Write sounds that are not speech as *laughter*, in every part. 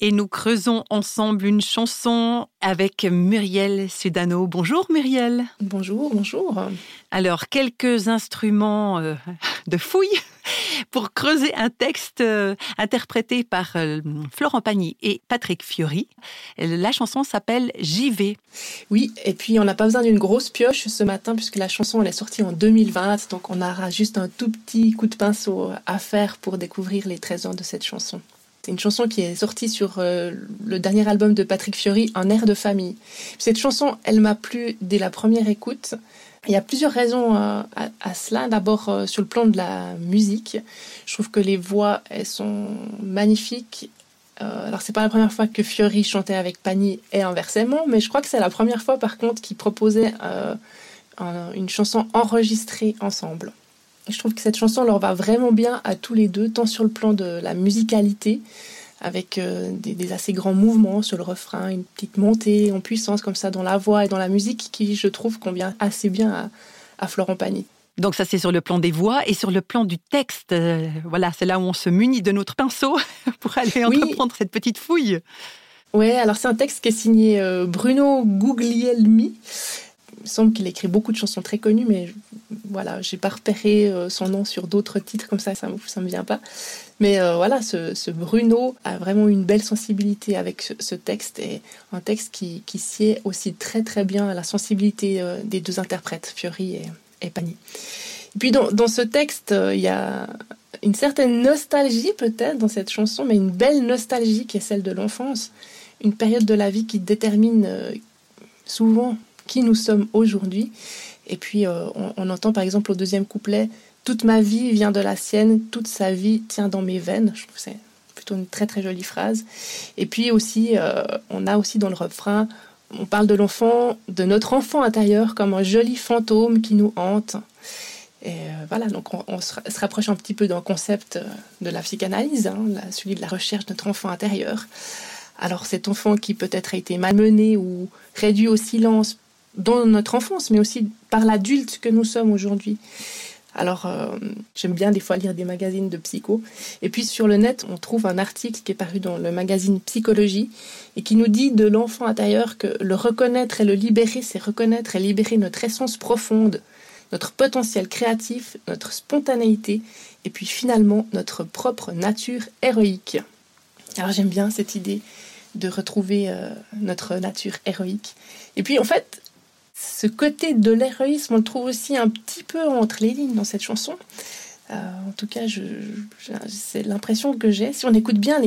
Et nous creusons ensemble une chanson avec Muriel Sudano. Bonjour Muriel. Bonjour, bonjour. Alors, quelques instruments euh, *laughs* de fouille pour creuser un texte euh, interprété par euh, Florent Pagny et Patrick Fiori. La chanson s'appelle J'y vais. Oui, et puis on n'a pas besoin d'une grosse pioche ce matin puisque la chanson elle est sortie en 2020, donc on aura juste un tout petit coup de pinceau à faire pour découvrir les trésors de cette chanson. C'est une chanson qui est sortie sur euh, le dernier album de Patrick Fiori, Un air de famille. Cette chanson, elle m'a plu dès la première écoute. Il y a plusieurs raisons euh, à, cela. D'abord, euh, sur le plan de la musique, je trouve que les voix, elles sont magnifiques. alors, c'est pas la première fois que Fiori chantait avec Pagny et inversement, mais je crois que c'est la première fois, par contre, qu'il proposait une chanson enregistrée ensemble je trouve que cette chanson leur va vraiment bien à tous les deux, tant sur le plan de la musicalité, avec euh, des, assez grands mouvements sur le refrain, une petite montée en puissance comme ça dans la voix et dans la musique qui, je trouve, convient assez bien à, Florent Pagny. Donc ça c'est sur le plan des voix et sur le plan du texte. Euh, voilà, c'est là où on se munit de notre pinceau *laughs* pour aller entreprendre cette petite fouille. Oui, alors c'est un texte qui est signé euh, Bruno Guglielmi il me semble qu'il écrit beaucoup de chansons très connues, mais voilà, j'ai pas repéré euh, son nom sur d'autres titres comme ça, ça, ça me vient pas. Mais euh, voilà, ce, Bruno a vraiment une belle sensibilité avec ce, texte et un texte qui, sied aussi très très bien à la sensibilité euh, des deux interprètes, Fiori et, et Pani. Et puis dans ce texte, il y a une certaine nostalgie peut-être dans cette chanson, mais une belle nostalgie qui est celle de l'enfance, une période de la vie qui détermine souvent qui nous sommes aujourd'hui. Et puis euh, on, entend par exemple au deuxième couplet Toute ma vie vient de la sienne, toute sa vie tient dans mes veines. Je trouve que c'est plutôt une très très jolie phrase. Et puis aussi, euh, on a aussi dans le refrain, on parle de l'enfant, de notre enfant intérieur comme un joli fantôme qui nous hante. Et euh, voilà, donc on, se, rapproche un petit peu d'un concept de la psychanalyse, hein, celui de la recherche de notre enfant intérieur. Alors cet enfant qui peut-être a été malmené ou réduit au silence dans notre enfance, mais aussi par l'adulte que nous sommes aujourd'hui. Alors, euh, j'aime bien des fois lire des magazines de psycho. Et puis sur le net, on trouve un article qui est paru dans le magazine Psychologie et qui nous dit de l'enfant intérieur que le reconnaître et le libérer, c'est reconnaître et libérer notre essence profonde, notre potentiel créatif, notre spontanéité et puis finalement notre propre nature héroïque. Alors j'aime bien cette idée de retrouver euh, notre nature héroïque. Et puis en fait, ce côté de l'héroïsme, on le trouve aussi un petit peu entre les lignes dans cette chanson. Euh, en tout cas, c'est l'impression que j'ai. Si on écoute bien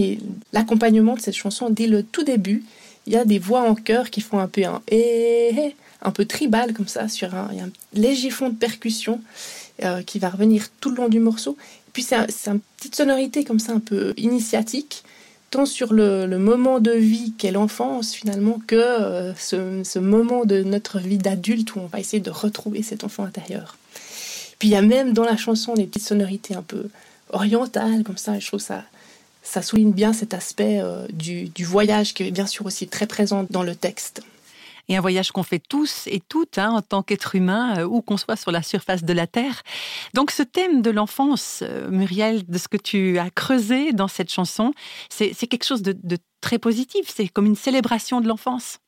l'accompagnement de cette chanson dès le tout début, il y a des voix en chœur qui font un peu un et un peu tribal comme ça, sur un, il y a un léger fond de percussion euh, qui va revenir tout le long du morceau. Puis c'est une petite sonorité comme ça un peu initiatique tant sur le, moment de vie qu'est l'enfance finalement que euh, ce, moment de notre vie d'adulte où on va essayer de retrouver cet enfant intérieur. Puis il y a même dans la chanson des petites sonorités un peu orientales comme ça, je trouve ça ça souligne bien cet aspect euh, du, du voyage qui est bien sûr aussi très présent dans le texte et un voyage qu'on fait tous et toutes hein, en tant qu'être humain, euh, où qu'on soit sur la surface de la Terre. Donc ce thème de l'enfance, euh, Muriel, de ce que tu as creusé dans cette chanson, c'est quelque chose de, très positif, c'est comme une célébration de l'enfance.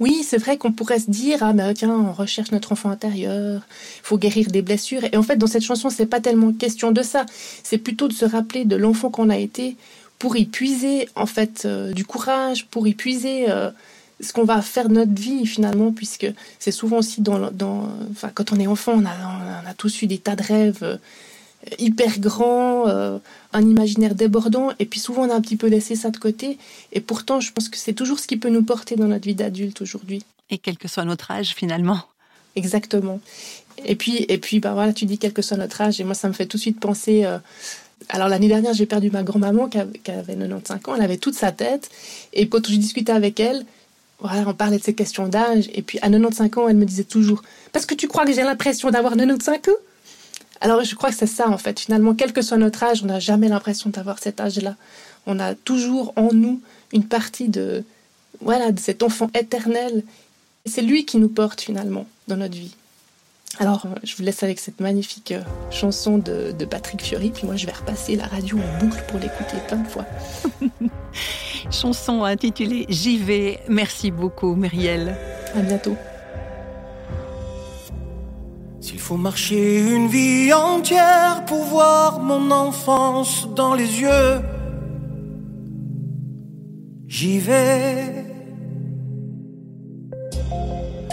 Oui, c'est vrai qu'on pourrait se dire ah ben tiens, on recherche notre enfant intérieur, il faut guérir des blessures et en fait dans cette chanson, c'est pas tellement question de ça, c'est plutôt de se rappeler de l'enfant qu'on a été pour y puiser en fait euh, du courage, pour y puiser ce qu'on va faire de notre vie finalement, puisque c'est souvent aussi dans, dans enfin, quand on est enfant, on a, on a tous eu des tas de rêves euh, hyper grands, euh, un imaginaire débordant, et puis souvent on a un petit peu laissé ça de côté, et pourtant je pense que c'est toujours ce qui peut nous porter dans notre vie d'adulte aujourd'hui. Et quel que soit notre âge finalement. Exactement. Et puis, et puis bah voilà, tu dis quel que soit notre âge, et moi ça me fait tout de suite penser. Euh, alors l'année dernière, j'ai perdu ma grand-maman qui avait 95 ans, elle avait toute sa tête, et quand je discutais avec elle, voilà, on parlait de ces questions d'âge, et puis à 95 ans, elle me disait toujours Parce que tu crois que j'ai l'impression d'avoir 95 ans? Alors je crois que c'est ça en fait. Finalement, quel que soit notre âge, on n'a jamais l'impression d'avoir cet âge-là. On a toujours en nous une partie de, voilà, de cet enfant éternel. C'est lui qui nous porte finalement dans notre vie. Alors, je vous laisse avec cette magnifique euh, chanson de, de, Patrick Fiori, puis moi je vais repasser la radio en boucle pour l'écouter plein de fois. *laughs* chanson intitulée J'y vais. Merci beaucoup, Muriel. À bientôt. S'il faut marcher une vie entière pour voir mon enfance dans les yeux, j'y vais.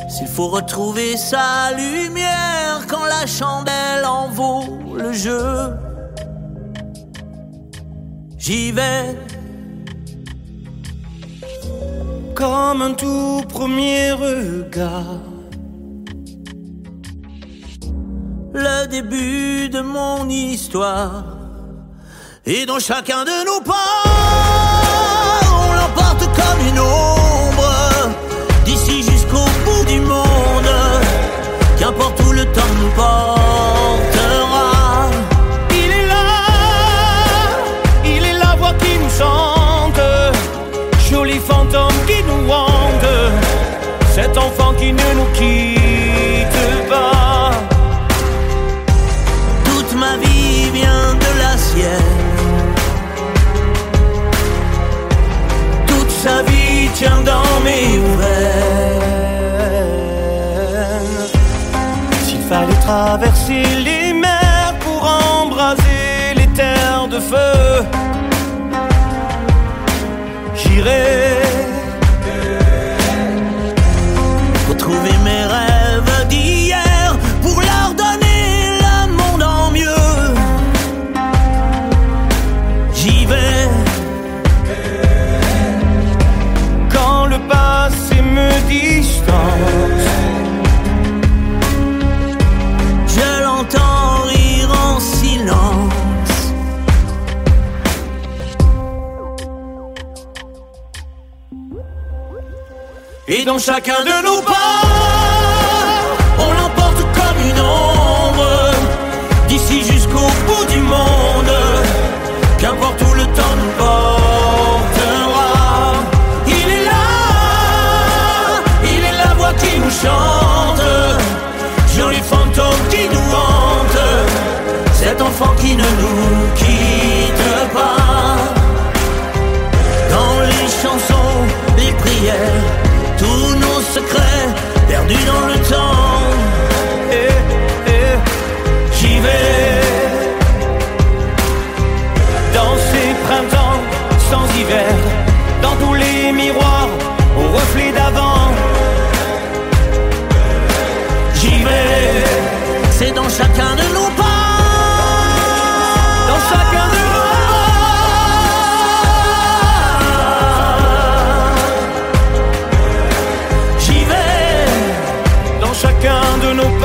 S'il faut retrouver sa lumière quand la chandelle en vaut le jeu, j'y vais. Comme un tout premier regard, le début de mon histoire, et dans chacun de nos pas, on l'emporte comme une ombre, d'ici jusqu'au bout du monde, qu'importe où le temps nous portera. Traverser les mers pour embraser les terres de feu, j'irai Et dans chacun de nos pas, on l'emporte comme une ombre, d'ici jusqu'au bout du monde, qu'importe où le temps nous portera. Il est là, il est la voix qui nous chante, joli fantôme qui nous hante, cet enfant qui ne nous quitte pas. Dans les chansons, les prières, secrets perdus dans le temps. Chacun